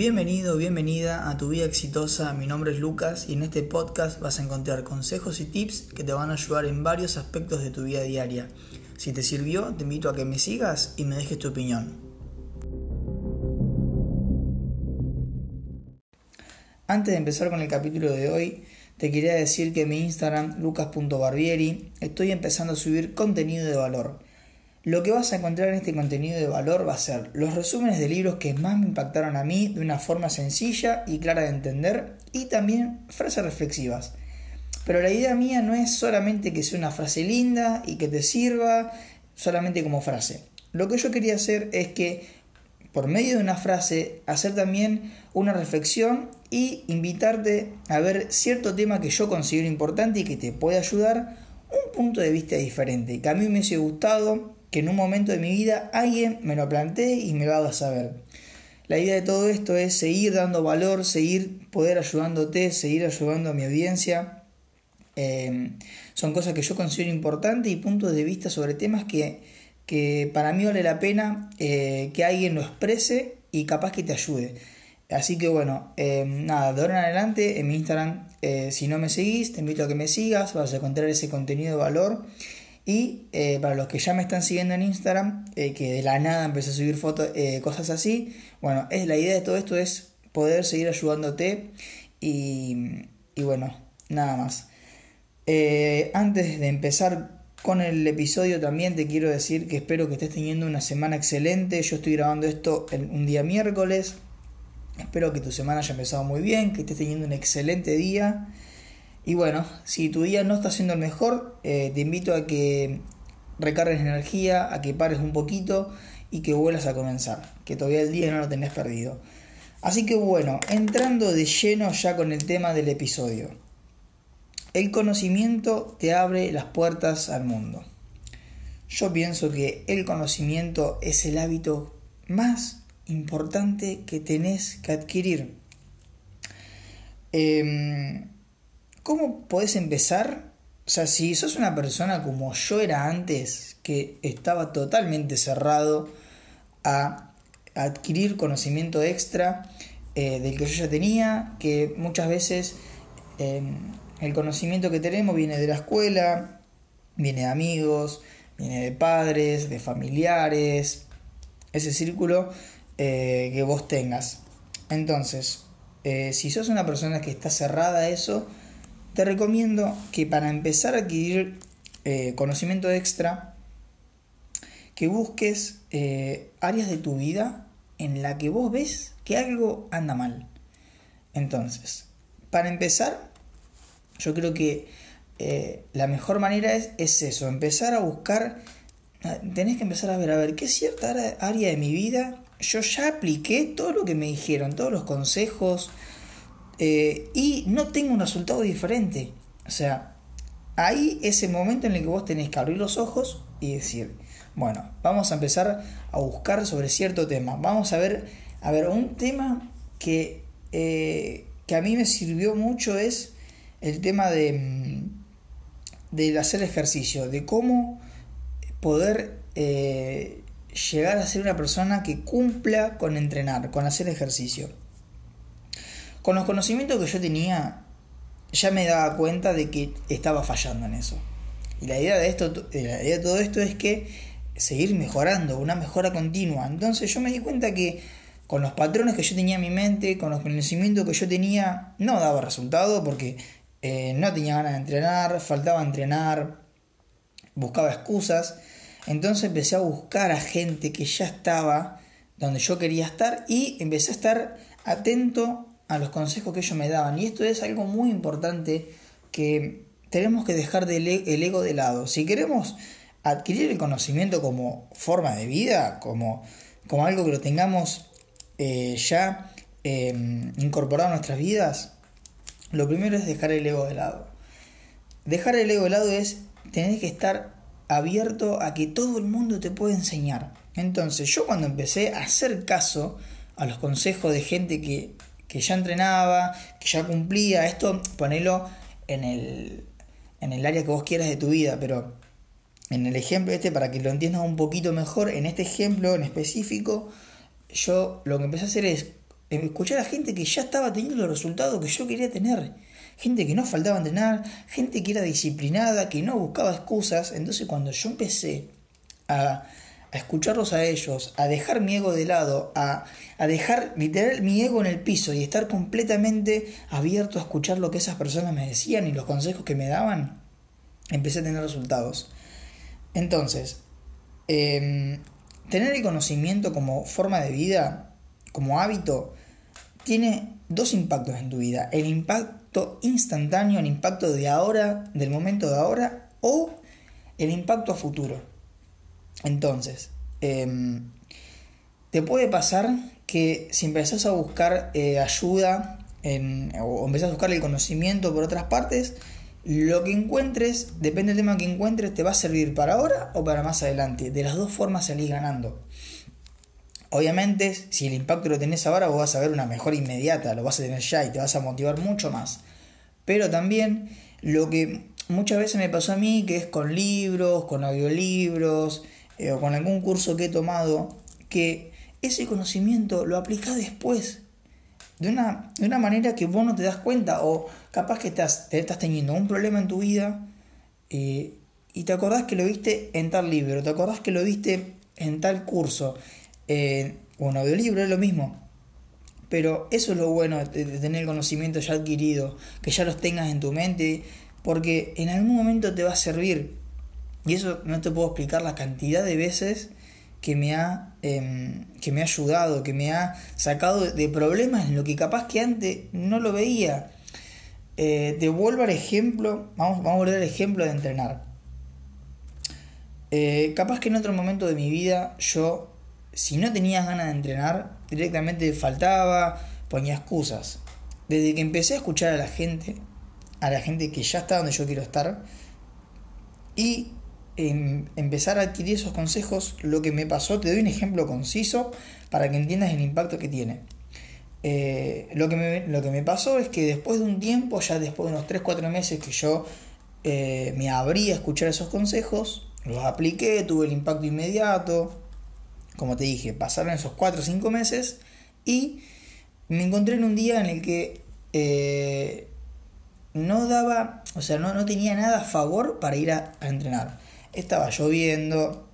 Bienvenido, bienvenida a tu vida exitosa. Mi nombre es Lucas y en este podcast vas a encontrar consejos y tips que te van a ayudar en varios aspectos de tu vida diaria. Si te sirvió, te invito a que me sigas y me dejes tu opinión. Antes de empezar con el capítulo de hoy, te quería decir que en mi Instagram, lucas.barbieri, estoy empezando a subir contenido de valor. Lo que vas a encontrar en este contenido de valor va a ser los resúmenes de libros que más me impactaron a mí de una forma sencilla y clara de entender y también frases reflexivas. Pero la idea mía no es solamente que sea una frase linda y que te sirva solamente como frase. Lo que yo quería hacer es que por medio de una frase hacer también una reflexión y invitarte a ver cierto tema que yo considero importante y que te puede ayudar un punto de vista diferente, que a mí me hubiese gustado que en un momento de mi vida alguien me lo plantee y me lo haga saber. La idea de todo esto es seguir dando valor, seguir poder ayudándote, seguir ayudando a mi audiencia. Em, son cosas que yo considero importantes y puntos de vista sobre temas que, que para mí vale la pena eh, que alguien lo exprese y capaz que te ayude. Así que bueno, em, nada, de ahora en adelante en mi Instagram, eh, si no me seguís, te invito a que me sigas, vas a encontrar ese contenido de valor y eh, para los que ya me están siguiendo en Instagram, eh, que de la nada empecé a subir fotos, eh, cosas así, bueno, es la idea de todo esto es poder seguir ayudándote y, y bueno, nada más. antes de empezar con el episodio también te quiero decir que espero que estés teniendo una semana excelente. Yo estoy grabando esto un día miércoles. Espero que tu semana haya empezado muy bien, que estés teniendo un excelente día. Y bueno, si tu día no está siendo el mejor, eh, te invito a que recargues energía, a que pares un poquito y que vuelvas a comenzar, que todavía el día no lo tenés perdido. Así que bueno, entrando de lleno ya con el tema del episodio. El conocimiento te abre las puertas al mundo. Yo pienso que el conocimiento es el hábito más importante que tenés que adquirir. Eh, ¿Cómo podés empezar? O sea, si sos una persona como yo era antes, que estaba totalmente cerrado a adquirir conocimiento extra eh, del que yo ya tenía, que muchas veces em, el conocimiento que tenemos viene de la escuela, viene de amigos, viene de padres, de familiares, ese círculo eh, que vos tengas. Entonces, eh, si sos una persona que está cerrada a eso, te recomiendo que para empezar a adquirir eh, conocimiento extra, que busques eh, áreas de tu vida en la que vos ves que algo anda mal. Entonces, para empezar, yo creo que eh, la mejor manera es, es, eso, empezar a buscar, ah, tenés que empezar a ver, a ver, qué cierta área de mi vida yo ya apliqué todo lo que me dijeron, todos los consejos, eh, y no tengo un resultado diferente. O sea, ahí ese momento en el que vos tenés que abrir los ojos y decir, bueno, vamos a empezar a buscar sobre cierto tema. Vamos a ver, a ver, un tema que, eh, que a mí me sirvió mucho es el tema de, mm, de hacer ejercicio, de cómo poder eh, llegar a ser una persona que cumpla con entrenar, con hacer ejercicio. Con los conocimientos que yo tenía, ya me daba cuenta de que estaba fallando en eso. Y la idea de esto, la idea de todo esto es que seguir mejorando, una mejora continua. Entonces yo me di cuenta que con los patrones que yo tenía en mi mente, con los conocimientos que yo tenía, no daba resultado porque eh, no tenía ganas de entrenar, faltaba entrenar, buscaba excusas. Entonces empecé a buscar a gente que ya estaba donde yo quería estar y empecé a estar atento a los consejos que ellos me daban. Y esto es algo muy importante que tenemos que dejar el ego de lado. Si queremos adquirir el conocimiento como forma de vida, como, como algo que lo tengamos eh, ya em, incorporado a nuestras vidas, lo primero es dejar el ego de lado. Dejar el ego de lado es tener que estar abierto a que todo el mundo te puede enseñar. Entonces yo cuando empecé a hacer caso a los consejos de gente que que ya entrenaba, que ya cumplía, esto ponelo en el, en el área que vos quieras de tu vida, pero en el ejemplo este, para que lo entiendas un poquito mejor, en este ejemplo en específico, yo lo que empecé a hacer es escuchar a gente que ya estaba teniendo los resultados que yo quería tener. Gente que no faltaba entrenar, gente que era disciplinada, que no buscaba excusas. Entonces cuando yo empecé a, a escucharlos a ellos, a dejar mi ego de lado, a, a dejar literal mi ego en el piso y estar completamente abierto a escuchar lo que esas personas me decían y los consejos que me daban, empecé a tener resultados. Entonces, em, tener el conocimiento como forma de vida, como hábito, tiene dos impactos en tu vida. El impacto instantáneo, el impacto de ahora, del momento de ahora, o el impacto a futuro. Entonces, em, te puede pasar que si empezás a buscar eh, ayuda o empezás a buscar el conocimiento por otras partes, lo que encuentres, depende del tema que encuentres, te va a servir para ahora o para más adelante. De las dos formas salís ganando. Obviamente, si el impacto lo tenés ahora, vos vas a ver una mejora inmediata, lo vas a tener ya y te vas a motivar mucho más. Pero también lo que muchas veces me pasó a mí, que es con libros, con audiolibros, eh, o con algún curso que he tomado, que ese conocimiento lo aplicás después, de una, de una manera que vos no te das cuenta, o capaz que estás, estás teniendo un problema en tu vida eh, y te acordás que lo viste en tal libro, te acordás que lo viste en tal curso, eh, o un audiolibro, es lo mismo. Pero eso es lo bueno de, de tener el conocimiento ya adquirido, que ya los tengas en tu mente, porque en algún momento te va a servir. Y eso no te puedo explicar la cantidad de veces que me ha, em, que me ha ayudado, que me ha sacado de problemas en lo que capaz que antes no lo veía. Eh, te vuelvo al ejemplo, vamos, vamos a volver al ejemplo de entrenar. Eh, capaz que en otro momento de mi vida yo, si no tenía ganas de entrenar, directamente faltaba, ponía excusas. Desde que empecé a escuchar a la gente, a la gente que ya está donde yo quiero estar, y empezar a adquirir esos consejos, lo que me pasó, te doy un ejemplo conciso para que entiendas el impacto que tiene. Eh, lo, que me, lo que me pasó es que después de un tiempo, ya después de unos 3-4 meses que yo eh, me abrí a escuchar esos consejos, los apliqué, tuve el impacto inmediato, como te dije, pasaron esos 4 o 5 meses y me encontré en un día en el que eh, no daba, o sea, no, no tenía nada a favor para ir a entrenar estaba lloviendo,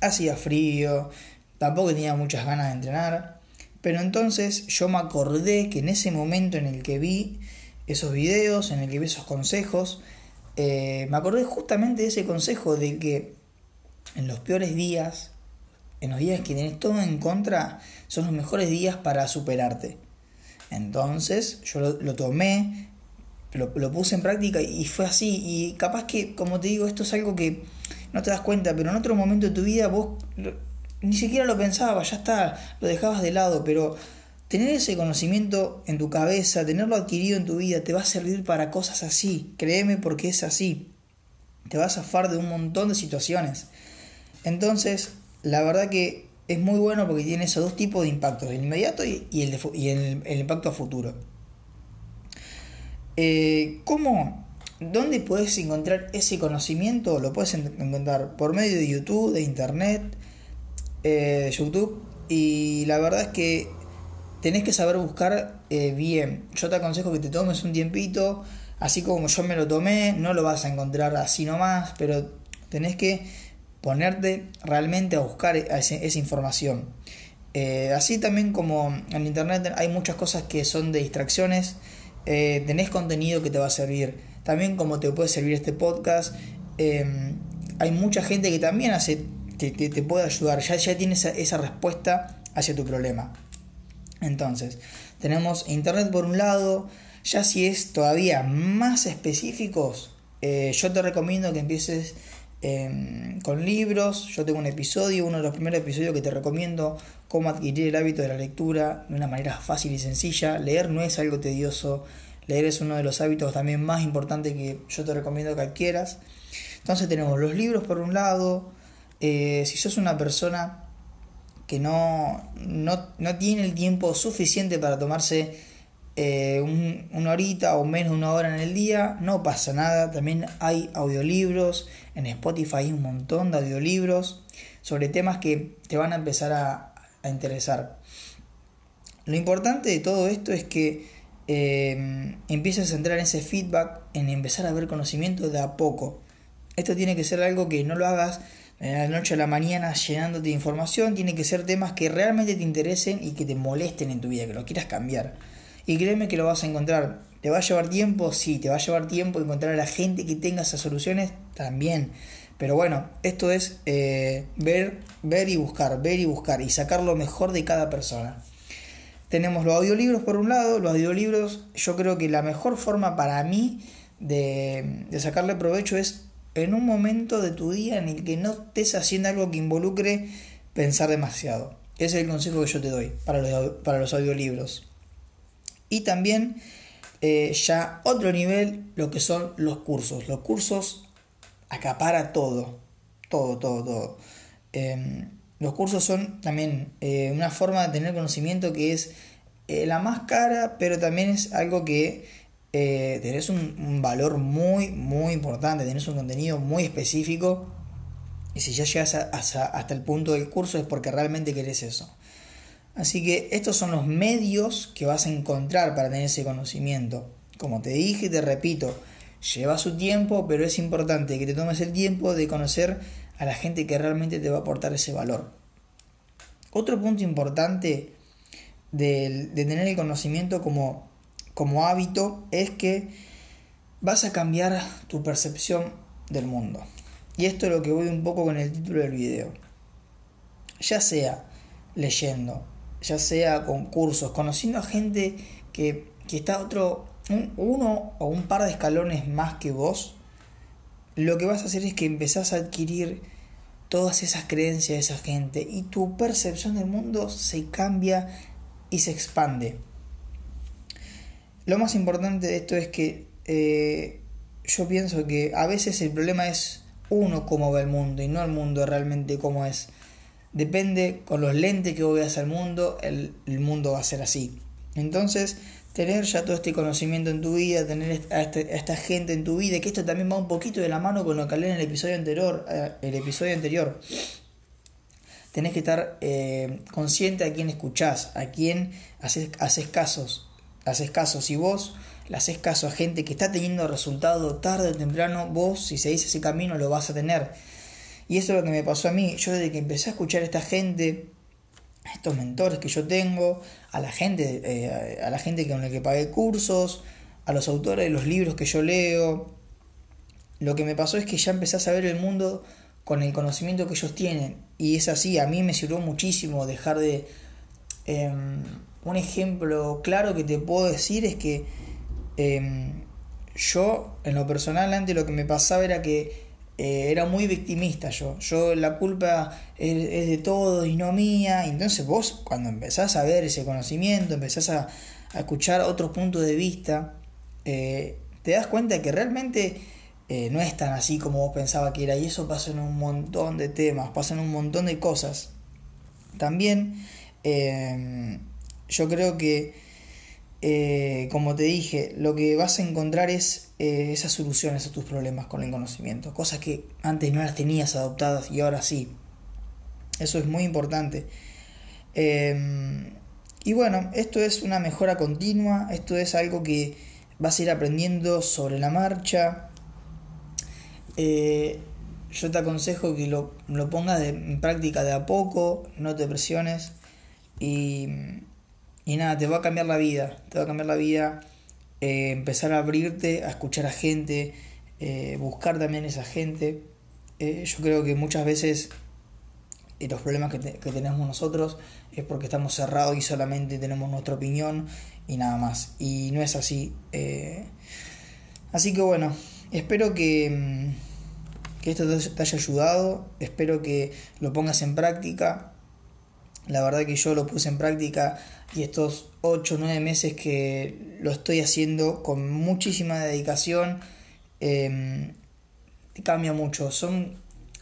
hacía frío, tampoco tenía muchas ganas de entrenar. Pero entonces yo me acordé que en ese momento en el que vi esos videos, en el que vi esos consejos, eh, me acordé justamente de ese consejo de que en los peores días, en los días que tienes todo en contra, son los mejores días para superarte. Entonces yo lo tomé, lo, lo, puse en práctica y fue así. Y capaz que, como te digo, esto es algo que no te das cuenta, pero en otro momento de tu vida vos ni siquiera lo pensabas, ya está, lo dejabas de lado, pero tener ese conocimiento en tu cabeza, tenerlo adquirido en tu vida, te va a servir para cosas así, créeme porque es así. Te va a zafar de un montón de situaciones. Entonces, la verdad que es muy bueno porque tiene esos dos tipos de impactos, el inmediato y, el, y el impacto a futuro. Eh, ¿Cómo? ¿Dónde puedes encontrar ese conocimiento? Lo puedes encontrar por medio de YouTube, de Internet, eh, de YouTube. Y la verdad es que tenés que saber buscar eh, bien. Yo te aconsejo que te tomes un tiempito, así como yo me lo tomé, no lo vas a encontrar así nomás, pero tenés que ponerte realmente a buscar esa información. así también como en Internet hay muchas cosas que son de distracciones eh, tenés contenido que te va a servir. También como te puede servir este podcast, em, hay mucha gente que también hace, te, te, puede ayudar, ya, ya tienes esa, respuesta hacia tu problema. Entonces, tenemos internet por un lado, ya si es todavía más específicos, eh, yo te recomiendo que empieces Em, con libros. Yo tengo un episodio, uno de los primeros episodios que te recomiendo, cómo adquirir el hábito de la lectura de una manera fácil y sencilla. Leer no es algo tedioso, leer es uno de los hábitos también más importantes que yo te recomiendo que adquieras. Entonces tenemos los libros por un lado, eh, si sos una persona que no, no, no tiene el tiempo suficiente para tomarse eh, una horita o menos de una hora en el día, no pasa nada. También hay audiolibros, en Spotify hay un montón de audiolibros sobre temas que te van a empezar a, interesar. Lo importante de todo esto es que eh, empieces a entrar en ese feedback, en empezar a ver conocimiento de a poco. Esto tiene que ser algo que no lo hagas de la noche a la mañana llenándote de información, tiene que ser temas que realmente te interesen y que te molesten en tu vida, que lo quieras cambiar. Y créeme que lo vas a encontrar. ¿Te va a llevar tiempo? Sí, te va a llevar tiempo encontrar a la gente que tenga esas soluciones también. Pero bueno, esto es eh, ver, ver y buscar, ver y buscar y sacar lo mejor de cada persona. Tenemos los audiolibros por un lado, los audiolibros yo creo que la mejor forma para mí de, sacarle provecho es en un momento de tu día en el que no estés haciendo algo que involucre pensar demasiado. Ese es el consejo que yo te doy para los, para los audiolibros. Y también eh, ya otro nivel, lo que son los cursos. Los cursos acapara todo, todo, todo, todo. Em, los cursos son también eh, una forma de tener conocimiento que es eh, la más cara, pero también es algo que eh, tenés un, valor muy, muy importante, tenés un contenido muy específico. Y si ya llegas hasta el punto del curso es porque realmente querés eso. Así que estos son los medios que vas a encontrar para tener ese conocimiento. Como te dije y te repito, Lleva su tiempo, pero es importante que te tomes el tiempo de conocer a la gente que realmente te va a aportar ese valor. Otro punto importante de, tener el conocimiento como, como hábito es que vas a cambiar tu percepción del mundo. Y esto es lo que voy un poco con el título del video. Ya sea leyendo, ya sea con cursos, conociendo a gente que, que está otro, uno o un par de escalones más que vos, lo que vas a hacer es que empezás a adquirir todas esas creencias de esa gente y tu percepción del mundo se cambia y se expande. Lo más importante de esto es que eh, yo pienso que a veces el problema es uno cómo ve el mundo y no el mundo realmente cómo es. Depende con los lentes que vos veas al mundo, el, el mundo va a ser así. Entonces, tener ya todo este conocimiento en tu vida, tener a, este, esta gente en tu vida, que esto también va un poquito de la mano con lo que hablé en el episodio anterior. Eh, el episodio anterior. Tenés que estar eh, consciente a quién escuchás, a quién haces, haces casos. Haces casos. Si vos le haces caso a gente que está teniendo resultado tarde o temprano, vos, si seguís ese camino, lo vas a tener. Y eso es lo que me pasó a mí. Yo desde que empecé a escuchar a esta gente, estos mentores que yo tengo, a la gente, eh, a la gente con la que pagué cursos, a los autores de los libros que yo leo. Lo que me pasó es que ya empecé a saber el mundo con el conocimiento que ellos tienen. Y es así, a mí me sirvió muchísimo dejar de... Em, un ejemplo claro que te puedo decir es que em, yo, en lo personal, antes lo que me pasaba era que eh, era muy victimista yo. Yo la culpa es, de todo y no mía. Entonces vos cuando empezás a ver ese conocimiento, empezás a, escuchar otros puntos de vista, eh, te das cuenta que realmente eh, no es tan así como vos pensabas que era. Y eso pasa en un montón de temas, pasa en un montón de cosas. También yo creo que eh, como te dije, lo que vas a encontrar es eh, esas soluciones a tus problemas con el conocimiento, cosas que antes no las tenías adoptadas y ahora sí. Eso es muy importante. Em, y bueno, esto es una mejora continua, esto es algo que vas a ir aprendiendo sobre la marcha. Eh, yo te aconsejo que lo, lo pongas en práctica de a poco, no te presiones y y nada, te va a cambiar la vida, te va a cambiar la vida, eh, empezar a abrirte, a escuchar a gente, eh, buscar también esa gente. Eh, yo creo que muchas veces los problemas que, que, tenemos nosotros es porque estamos cerrados y solamente tenemos nuestra opinión y nada más. Y no es así. así que bueno, espero que, mm, que esto te haya ayudado, espero que lo pongas en práctica. La verdad que yo lo puse en práctica y estos 8 o 9 meses que lo estoy haciendo con muchísima dedicación, eh, cambia mucho. Son,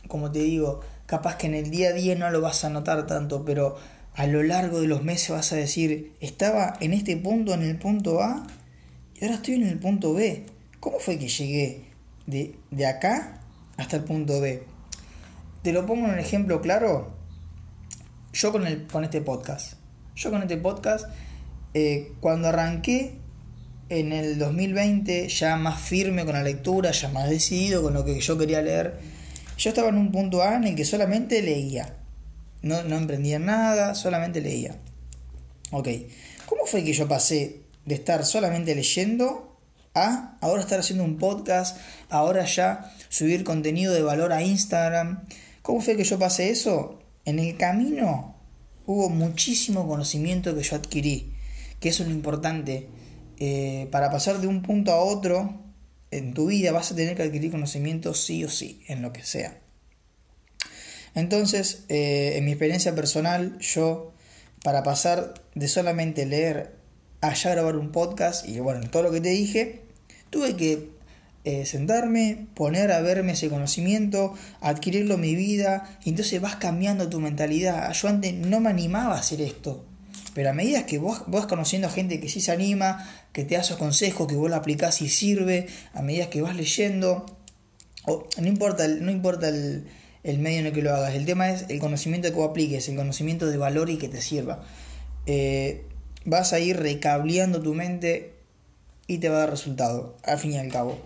como te digo, capaz que en el día a día no lo vas a notar tanto, pero a lo largo de los meses vas a decir, estaba en este punto, en el punto A, y ahora estoy en el punto B. ¿Cómo fue que llegué de, de acá hasta el punto B? Te lo pongo en un ejemplo claro. Yo con, el, con este podcast yo con este podcast eh, cuando arranqué en el 2020, ya más firme con la lectura, ya más decidido con lo que yo quería leer, yo estaba en un punto A en el que solamente leía. No, no emprendía nada, solamente leía. Ok, ¿cómo fue que yo pasé de estar solamente leyendo a ahora estar haciendo un podcast, ahora ya subir contenido de valor a Instagram? ¿Cómo fue que yo pasé eso? En el camino hubo muchísimo conocimiento que yo adquirí, que eso es lo importante. Eh, para pasar de un punto a otro en tu vida vas a tener que adquirir conocimiento sí o sí, en lo que sea. Entonces, eh, en mi experiencia personal, yo, para pasar de solamente leer a ya grabar un podcast, y bueno, todo lo que te dije, tuve que eh, sentarme, poner a verme ese conocimiento, adquirirlo en mi vida, y entonces vas cambiando tu mentalidad. Yo antes no me animaba a hacer esto, pero a medida que vos vas conociendo gente que sí se anima, que te da consejos, que vos lo aplicás y sirve, a medida que vas leyendo, no importa, no importa el, medio en el que lo hagas, el tema es el conocimiento que vos apliques, el conocimiento de valor y que te sirva. Eh, vas a ir recableando tu mente y te va a dar resultado, al fin y al cabo.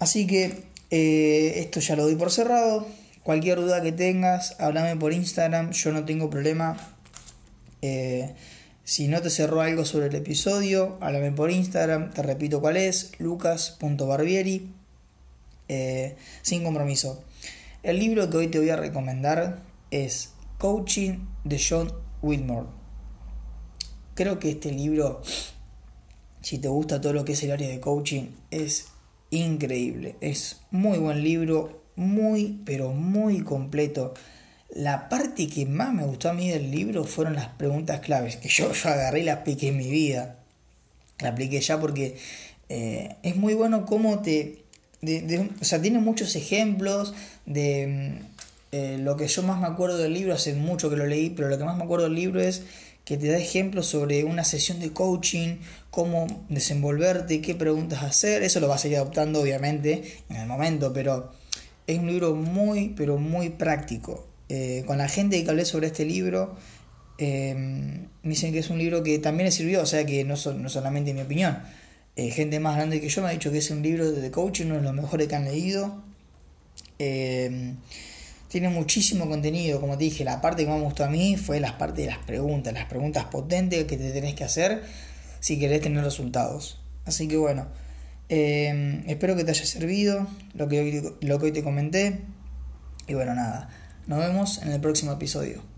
Así que eh, esto ya lo doy por cerrado. Cualquier duda que tengas, háblame por Instagram, yo no tengo problema. Eh, si no te cerró algo sobre el episodio, háblame por Instagram, te repito cuál es, lucas.barbieri, eh, sin compromiso. El libro que hoy te voy a recomendar es Coaching de John Whitmore. Creo que este libro, si te gusta todo lo que es el área de coaching, es increíble. Es muy buen libro, muy, pero muy completo. La parte que más me gustó a mí del libro fueron las preguntas claves, que yo, yo agarré y las apliqué en mi vida. La apliqué ya porque eh, es muy bueno cómo te... o sea, tiene muchos ejemplos de... Mm, eh, lo que yo más me acuerdo del libro, hace mucho que lo leí, pero lo que más me acuerdo del libro es que te da ejemplos sobre una sesión de coaching, cómo desenvolverte, qué preguntas hacer. Eso lo vas a ir adoptando obviamente en el momento, pero es un libro muy, pero muy práctico. Eh, con la gente que hablé sobre este libro, eh, me dicen que es un libro que también le sirvió, o sea que no, no solamente mi opinión. Eh, gente más grande que yo me ha dicho que es un libro de coaching, uno de los mejores que han leído. Tiene muchísimo contenido, como te dije, la parte que más me gustó a mí fue la parte de las preguntas, las preguntas potentes que te tenés que hacer si querés tener resultados. Así que bueno, eh, espero que te haya servido lo que, lo que hoy te comenté. Y bueno, nada, nos vemos en el próximo episodio.